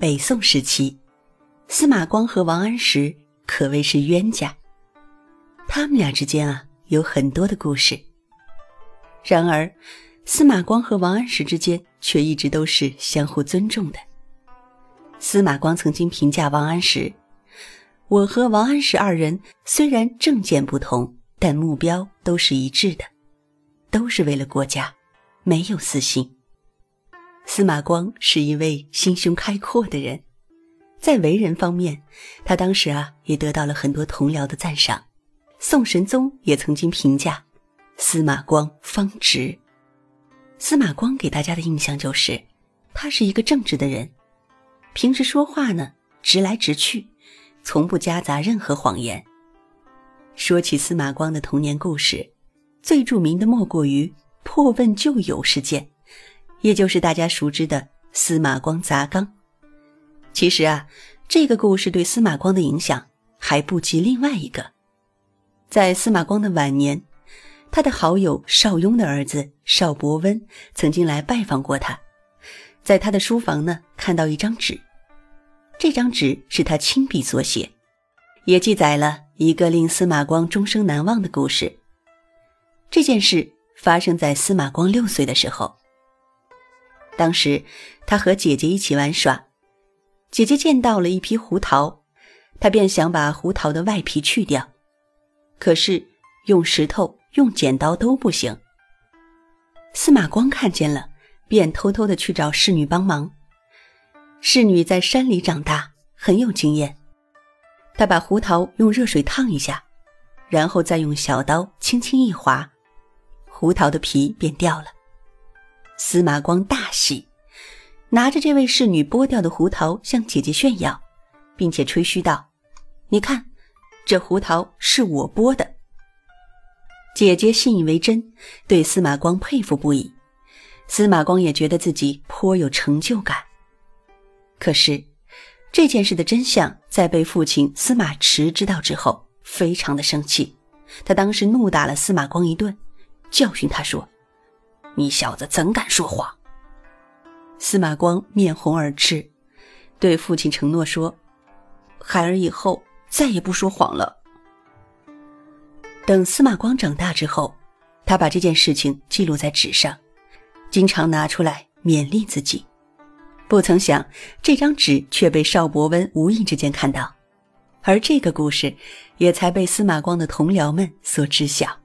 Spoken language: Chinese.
北宋时期，司马光和王安石可谓是冤家。他们俩之间啊有很多的故事。然而，司马光和王安石之间却一直都是相互尊重的。司马光曾经评价王安石：“我和王安石二人虽然政见不同，但目标都是一致的，都是为了国家，没有私心。”司马光是一位心胸开阔的人，在为人方面，他当时啊也得到了很多同僚的赞赏。宋神宗也曾经评价司马光方直。司马光给大家的印象就是，他是一个正直的人，平时说话呢直来直去，从不夹杂任何谎言。说起司马光的童年故事，最著名的莫过于破问旧友事件。也就是大家熟知的司马光砸缸。其实啊，这个故事对司马光的影响还不及另外一个。在司马光的晚年，他的好友邵雍的儿子邵伯温曾经来拜访过他，在他的书房呢看到一张纸，这张纸是他亲笔所写，也记载了一个令司马光终生难忘的故事。这件事发生在司马光六岁的时候。当时，他和姐姐一起玩耍，姐姐见到了一批胡桃，他便想把胡桃的外皮去掉，可是用石头、用剪刀都不行。司马光看见了，便偷偷的去找侍女帮忙。侍女在山里长大，很有经验，她把胡桃用热水烫一下，然后再用小刀轻轻一划，胡桃的皮便掉了。司马光大喜，拿着这位侍女剥掉的胡桃向姐姐炫耀，并且吹嘘道：“你看，这胡桃是我剥的。”姐姐信以为真，对司马光佩服不已。司马光也觉得自己颇有成就感。可是，这件事的真相在被父亲司马池知道之后，非常的生气。他当时怒打了司马光一顿，教训他说。你小子怎敢说谎？司马光面红耳赤，对父亲承诺说：“孩儿以后再也不说谎了。”等司马光长大之后，他把这件事情记录在纸上，经常拿出来勉励自己。不曾想，这张纸却被邵伯温无意之间看到，而这个故事也才被司马光的同僚们所知晓。